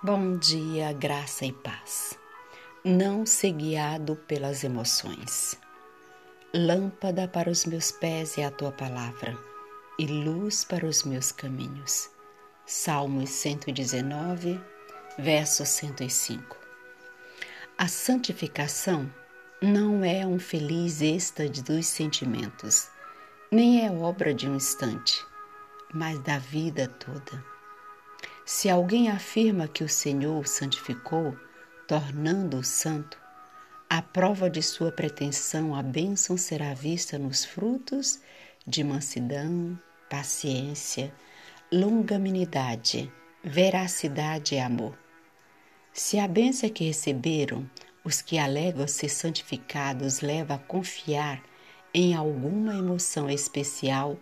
Bom dia, graça e paz. Não ser guiado pelas emoções. Lâmpada para os meus pés é a tua palavra e luz para os meus caminhos. Salmos 119, verso 105. A santificação não é um feliz êxtase dos sentimentos, nem é obra de um instante, mas da vida toda se alguém afirma que o Senhor o santificou, tornando-o santo, a prova de sua pretensão, a bênção será vista nos frutos de mansidão, paciência, longanimidade, veracidade e amor. Se a bênção que receberam os que alegam ser santificados leva a confiar em alguma emoção especial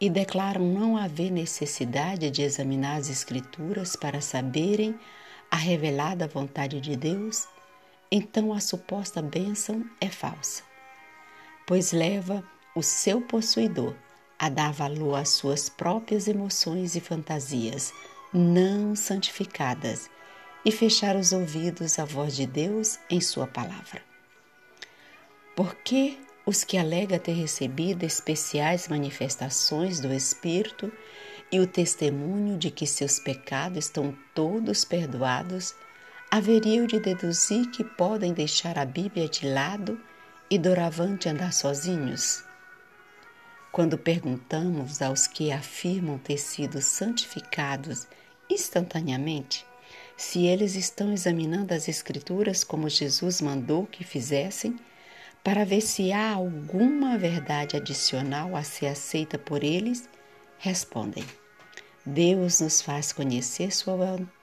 e declaram não haver necessidade de examinar as Escrituras para saberem a revelada vontade de Deus, então a suposta bênção é falsa, pois leva o seu possuidor a dar valor às suas próprias emoções e fantasias não santificadas e fechar os ouvidos à voz de Deus em Sua palavra. Porque os que alegam ter recebido especiais manifestações do Espírito e o testemunho de que seus pecados estão todos perdoados, haveriam de deduzir que podem deixar a Bíblia de lado e doravante andar sozinhos? Quando perguntamos aos que afirmam ter sido santificados instantaneamente, se eles estão examinando as Escrituras como Jesus mandou que fizessem, para ver se há alguma verdade adicional a ser aceita por eles, respondem: Deus nos faz conhecer Sua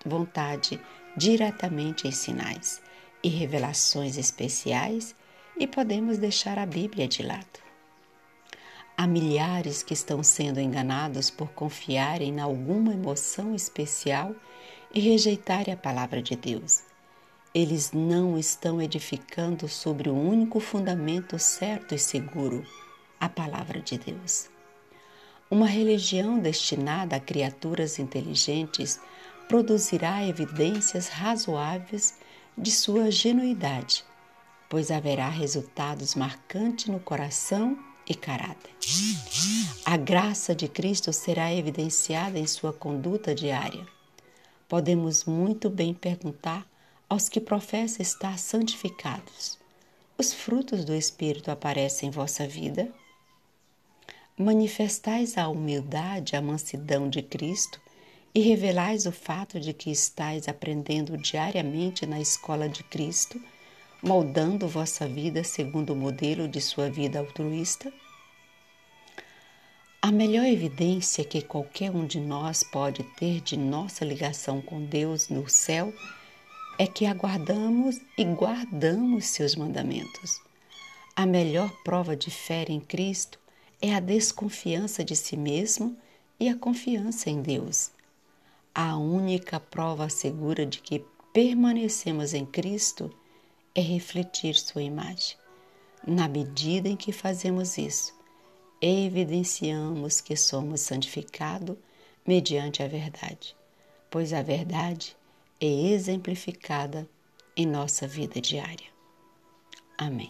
vontade diretamente em sinais e revelações especiais e podemos deixar a Bíblia de lado. Há milhares que estão sendo enganados por confiarem em alguma emoção especial e rejeitarem a palavra de Deus eles não estão edificando sobre o único fundamento certo e seguro, a palavra de Deus. Uma religião destinada a criaturas inteligentes produzirá evidências razoáveis de sua genuidade, pois haverá resultados marcantes no coração e caráter. A graça de Cristo será evidenciada em sua conduta diária. Podemos muito bem perguntar aos que professam estar santificados. Os frutos do Espírito aparecem em vossa vida? Manifestais a humildade, a mansidão de Cristo e revelais o fato de que estáis aprendendo diariamente na escola de Cristo, moldando vossa vida segundo o modelo de sua vida altruísta? A melhor evidência que qualquer um de nós pode ter de nossa ligação com Deus no céu é que aguardamos e guardamos seus mandamentos. A melhor prova de fé em Cristo é a desconfiança de si mesmo e a confiança em Deus. A única prova segura de que permanecemos em Cristo é refletir Sua imagem. Na medida em que fazemos isso, evidenciamos que somos santificados mediante a verdade, pois a verdade é exemplificada em nossa vida diária. Amém.